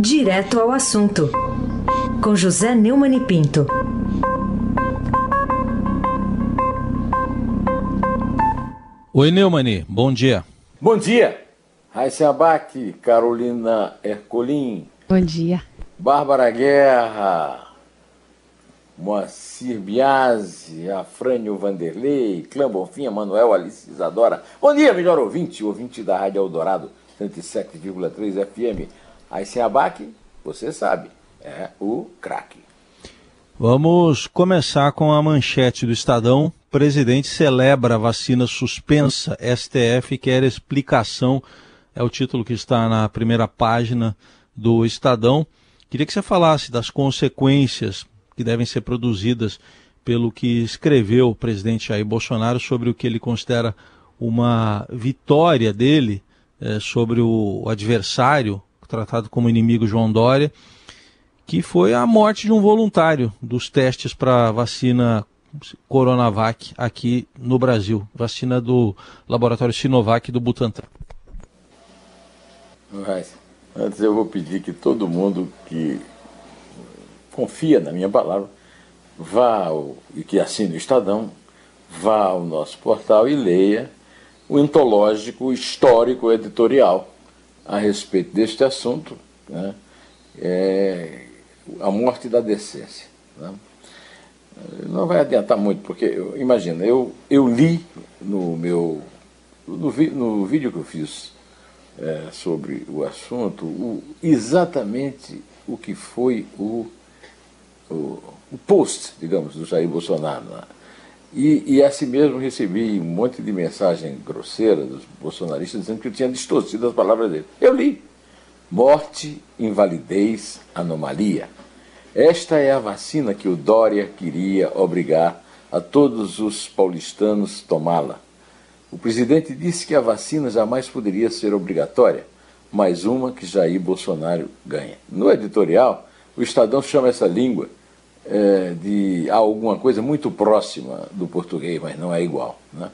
Direto ao assunto, com José Neumann e Pinto. Oi, Neumani, bom dia. Bom dia. Raíssa Abac, Carolina Ercolim. Bom dia. Bárbara Guerra, Moacir Biasi, Afrânio Vanderlei, Clã Bonfim, Manuel Alice Isadora. Bom dia, melhor ouvinte, ouvinte da Rádio Eldorado, 107,3 FM. Raíssa Abac, você sabe, é o craque. Vamos começar com a manchete do Estadão. Presidente celebra a vacina suspensa. STF quer explicação. É o título que está na primeira página do Estadão. Queria que você falasse das consequências que devem ser produzidas pelo que escreveu o presidente Jair Bolsonaro sobre o que ele considera uma vitória dele eh, sobre o adversário, tratado como inimigo João Dória que foi a morte de um voluntário dos testes para vacina Coronavac aqui no Brasil, vacina do laboratório Sinovac do Butantan. Mas, antes eu vou pedir que todo mundo que confia na minha palavra vá ao, e que assine o Estadão, vá ao nosso portal e leia o antológico histórico editorial a respeito deste assunto. Né? É, a morte da decência. Né? Não vai adiantar muito, porque, imagina, eu, eu li no meu. No, no vídeo que eu fiz é, sobre o assunto, o, exatamente o que foi o, o, o, post, digamos, do Jair Bolsonaro. Né? E, e assim mesmo recebi um monte de mensagem grosseira dos bolsonaristas dizendo que eu tinha distorcido as palavras dele. Eu li. Morte, invalidez, anomalia. Esta é a vacina que o Dória queria obrigar a todos os paulistanos tomá-la. O presidente disse que a vacina jamais poderia ser obrigatória, mais uma que Jair Bolsonaro ganha. No editorial, o Estadão chama essa língua é, de alguma coisa muito próxima do português, mas não é igual. Né?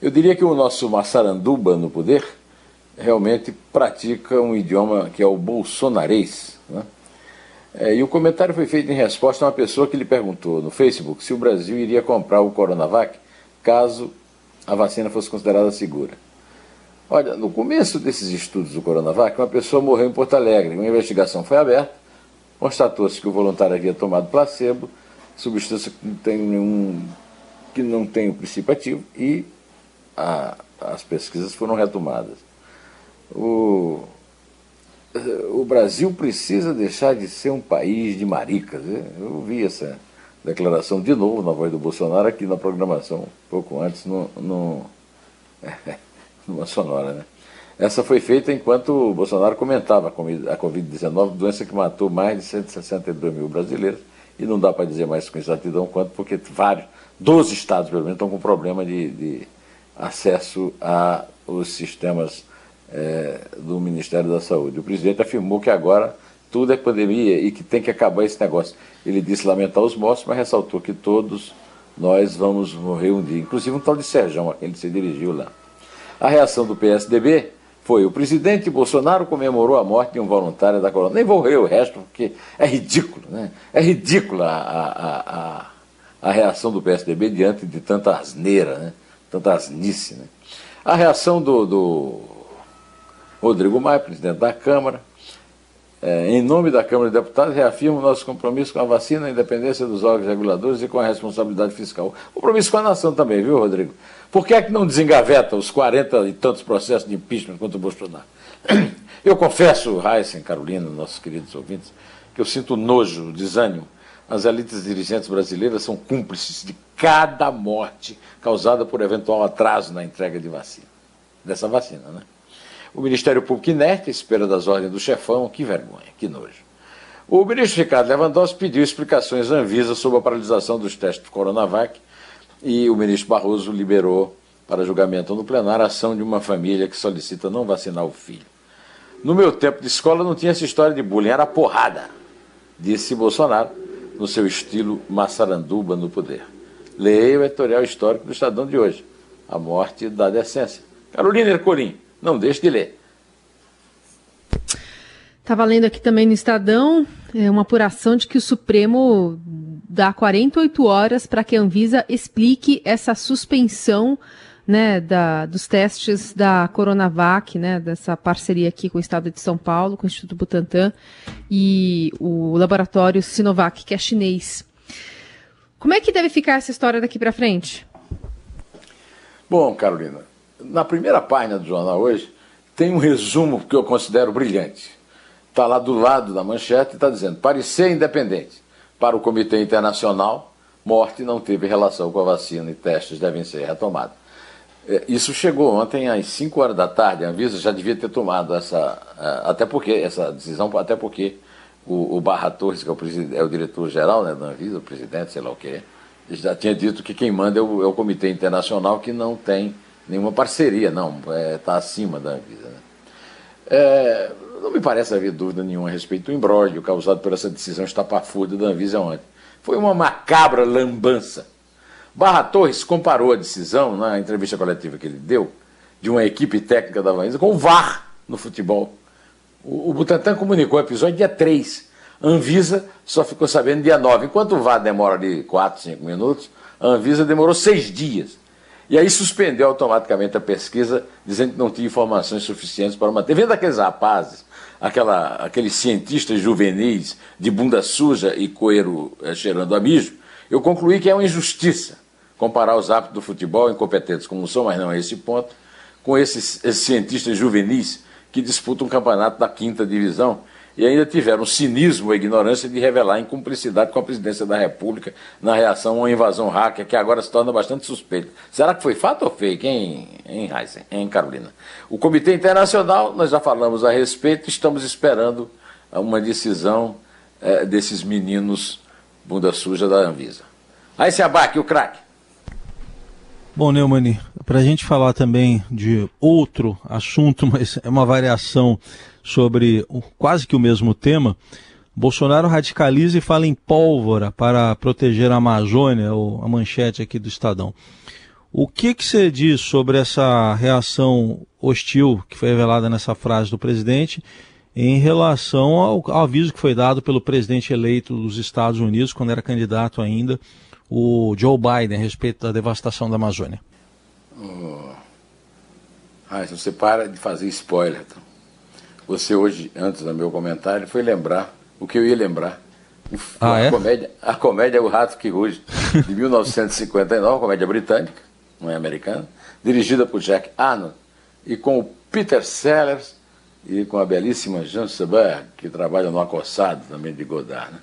Eu diria que o nosso Massaranduba no poder realmente pratica um idioma que é o bolsonarês. Né? É, e o comentário foi feito em resposta a uma pessoa que lhe perguntou no Facebook se o Brasil iria comprar o Coronavac caso a vacina fosse considerada segura. Olha, no começo desses estudos do Coronavac, uma pessoa morreu em Porto Alegre. Uma investigação foi aberta, constatou-se que o voluntário havia tomado placebo, substância que não tem nenhum que não tem o princípio ativo e a, as pesquisas foram retomadas. O, o Brasil precisa deixar de ser um país de maricas. Eu vi essa declaração de novo na voz do Bolsonaro aqui na programação, pouco antes, no, no, numa sonora. Né? Essa foi feita enquanto o Bolsonaro comentava a Covid-19, doença que matou mais de 162 mil brasileiros, e não dá para dizer mais com exatidão quanto, porque vários, 12 estados pelo menos, estão com problema de, de acesso aos sistemas é, do Ministério da Saúde. O presidente afirmou que agora tudo é pandemia e que tem que acabar esse negócio. Ele disse lamentar os mortos, mas ressaltou que todos nós vamos morrer um dia, inclusive um tal de Sérgio, a quem ele se dirigiu lá. A reação do PSDB foi: o presidente Bolsonaro comemorou a morte de um voluntário da Corona. Nem vou ler o resto, porque é ridículo, né? É ridícula a, a, a, a reação do PSDB diante de tanta asneira, né? tanta asnice. Né? A reação do, do Rodrigo Maia, presidente da Câmara. É, em nome da Câmara de Deputados, reafirmo nosso compromisso com a vacina, a independência dos órgãos reguladores e com a responsabilidade fiscal. Compromisso com a nação também, viu, Rodrigo? Por que é que não desengaveta os 40 e tantos processos de impeachment contra o Bolsonaro? Eu confesso, Heisen, Carolina, nossos queridos ouvintes, que eu sinto nojo, desânimo. As elites dirigentes brasileiras são cúmplices de cada morte causada por eventual atraso na entrega de vacina. Dessa vacina, né? O Ministério Público inerte, espera das ordens do chefão, que vergonha, que nojo. O ministro Ricardo Lewandowski pediu explicações à Anvisa sobre a paralisação dos testes do Coronavac e o ministro Barroso liberou para julgamento no plenário a ação de uma família que solicita não vacinar o filho. No meu tempo de escola não tinha essa história de bullying, era porrada, disse Bolsonaro, no seu estilo maçaranduba no poder. Leia o editorial histórico do Estadão de hoje, A Morte da Decência. Carolina Ercolim, não deixe de ler. Estava lendo aqui também no Estadão é, uma apuração de que o Supremo dá 48 horas para que a Anvisa explique essa suspensão né, da, dos testes da Coronavac, né, dessa parceria aqui com o Estado de São Paulo, com o Instituto Butantan e o laboratório Sinovac, que é chinês. Como é que deve ficar essa história daqui para frente? Bom, Carolina, na primeira página do jornal hoje tem um resumo que eu considero brilhante. Está lá do lado da manchete e está dizendo: parecer independente para o Comitê Internacional, morte não teve relação com a vacina e testes devem ser retomados. É, isso chegou ontem às 5 horas da tarde. A Anvisa já devia ter tomado essa, é, até porque essa decisão, até porque o, o Barra Torres, que é o, é o diretor-geral né, da Anvisa, o presidente, sei lá o que, já tinha dito que quem manda é o, é o Comitê Internacional que não tem nenhuma parceria, não, está é, tá acima da Anvisa. Né? É, não me parece haver dúvida nenhuma a respeito do imbróglio causado por essa decisão estapafúrdia da Anvisa ontem. Foi uma macabra lambança Barra Torres comparou a decisão, na entrevista coletiva que ele deu, de uma equipe técnica da Vanisa com o VAR no futebol. O, o Butantan comunicou o episódio dia 3. A Anvisa só ficou sabendo dia 9. Enquanto o VAR demora ali 4, 5 minutos, a Anvisa demorou seis dias. E aí suspendeu automaticamente a pesquisa, dizendo que não tinha informações suficientes para manter. Vendo aqueles rapazes, aquela, aqueles cientistas juvenis de bunda suja e coeiro é, cheirando a mijo, eu concluí que é uma injustiça comparar os hábitos do futebol, incompetentes como são, mas não é esse ponto, com esses, esses cientistas juvenis que disputam um campeonato da quinta divisão e ainda tiveram o cinismo e ignorância de revelar incumplicidade com a presidência da República na reação a uma invasão hacker que agora se torna bastante suspeita. Será que foi fato ou fake, hein, hein Heisen, em Carolina? O Comitê Internacional, nós já falamos a respeito, estamos esperando uma decisão é, desses meninos bunda suja da Anvisa. Aí se abaque o craque. Bom, Neumani, para a gente falar também de outro assunto, mas é uma variação sobre quase que o mesmo tema, Bolsonaro radicaliza e fala em pólvora para proteger a Amazônia, a manchete aqui do Estadão. O que, que você diz sobre essa reação hostil que foi revelada nessa frase do presidente em relação ao, ao aviso que foi dado pelo presidente eleito dos Estados Unidos, quando era candidato ainda, o Joe Biden a respeito da devastação da Amazônia? Oh. Ah, você para de fazer spoiler. Então. Você hoje, antes do meu comentário, foi lembrar o que eu ia lembrar. Ah, a, é? comédia, a comédia é O Rato que Ruge, de 1959, comédia britânica, não é americana, dirigida por Jack Arnold e com o Peter Sellers e com a belíssima Jean Seberg, que trabalha no Acossado também de Godard. Né?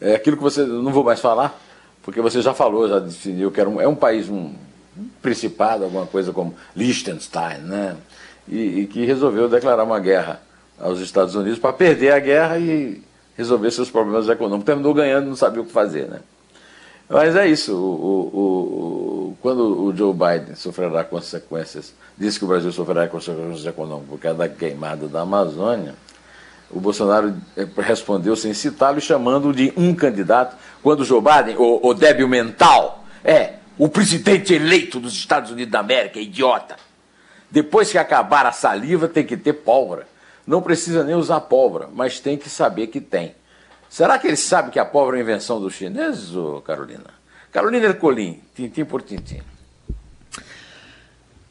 É aquilo que você não vou mais falar, porque você já falou, já definiu que era um, é um país, um, um principado, alguma coisa como Liechtenstein, né? E, e, que resolveu declarar uma guerra aos Estados Unidos para perder a guerra e resolver seus problemas econômicos. Terminou ganhando, não sabia o que fazer, né? Mas é isso. O, o, o, quando o Joe Biden sofrerá consequências, disse que o Brasil sofrerá consequências econômicas por causa da queimada da Amazônia, o Bolsonaro eh, respondeu sem citá-lo, chamando-o de um candidato, quando Joe Biden, o, o débil mental, é o presidente eleito dos Estados Unidos da América, idiota. Depois que acabar a saliva, tem que ter pólvora. Não precisa nem usar pólvora, mas tem que saber que tem. Será que ele sabe que a pólvora é invenção dos chineses, Carolina? Carolina Ercolim, tintim por tintim.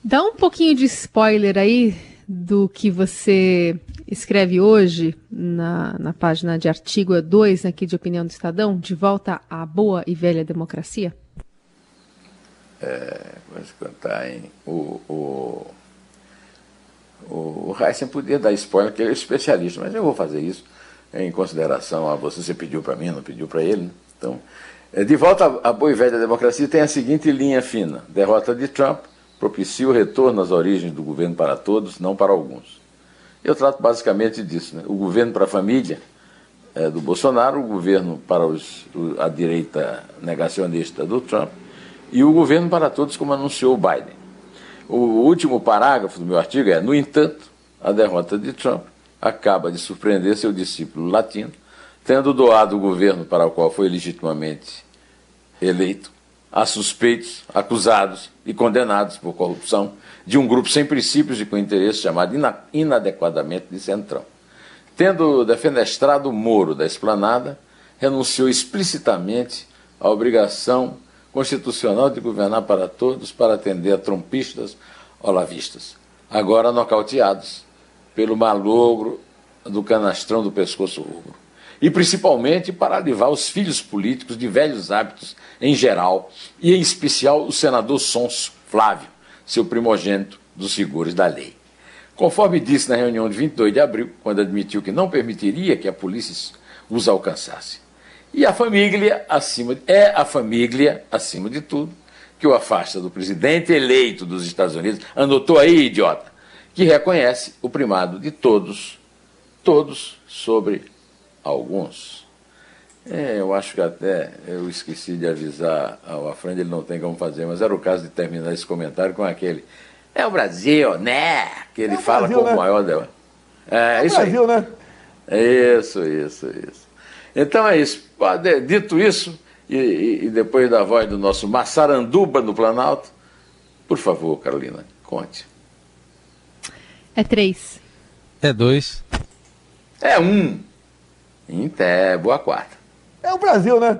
Dá um pouquinho de spoiler aí do que você escreve hoje na, na página de artigo 2 aqui de opinião do Estadão, de volta à boa e velha democracia? É, vamos contar, hein? O, o, o Heisen podia dar spoiler, que ele é especialista, mas eu vou fazer isso em consideração a você. Você pediu para mim, não pediu para ele. Né? Então, é, de volta à boa e velha democracia, tem a seguinte linha fina: derrota de Trump propicia o retorno às origens do governo para todos, não para alguns. Eu trato basicamente disso: né? o governo para a família é, do Bolsonaro, o governo para os, a direita negacionista do Trump e o governo para todos, como anunciou o Biden. O último parágrafo do meu artigo é: no entanto, a derrota de Trump acaba de surpreender seu discípulo latino, tendo doado o governo para o qual foi legitimamente eleito a suspeitos, acusados e condenados por corrupção de um grupo sem princípios e com interesse chamado inadequadamente de Centrão. tendo defenestrado Moro da esplanada, renunciou explicitamente à obrigação constitucional de governar para todos para atender a trompistas olavistas, agora nocauteados pelo malogro do canastrão do pescoço rubro. E principalmente para livrar os filhos políticos de velhos hábitos em geral, e em especial o senador Sonso Flávio, seu primogênito dos figuras da lei. Conforme disse na reunião de 22 de abril, quando admitiu que não permitiria que a polícia os alcançasse. E a família, acima, é a família, acima de tudo, que o afasta do presidente eleito dos Estados Unidos. Anotou aí, idiota? Que reconhece o primado de todos, todos sobre alguns. É, eu acho que até eu esqueci de avisar ao Afrânio, ele não tem como fazer, mas era o caso de terminar esse comentário com aquele. É o Brasil, né? Que ele é fala Brasil, com né? o maior dela. É, é isso Brasil, aí. né? Isso, isso, isso. Então é isso. Dito isso, e, e depois da voz do nosso Massaranduba no Planalto, por favor, Carolina, conte. É três. É dois. É um. Em boa quarta. É o Brasil, né?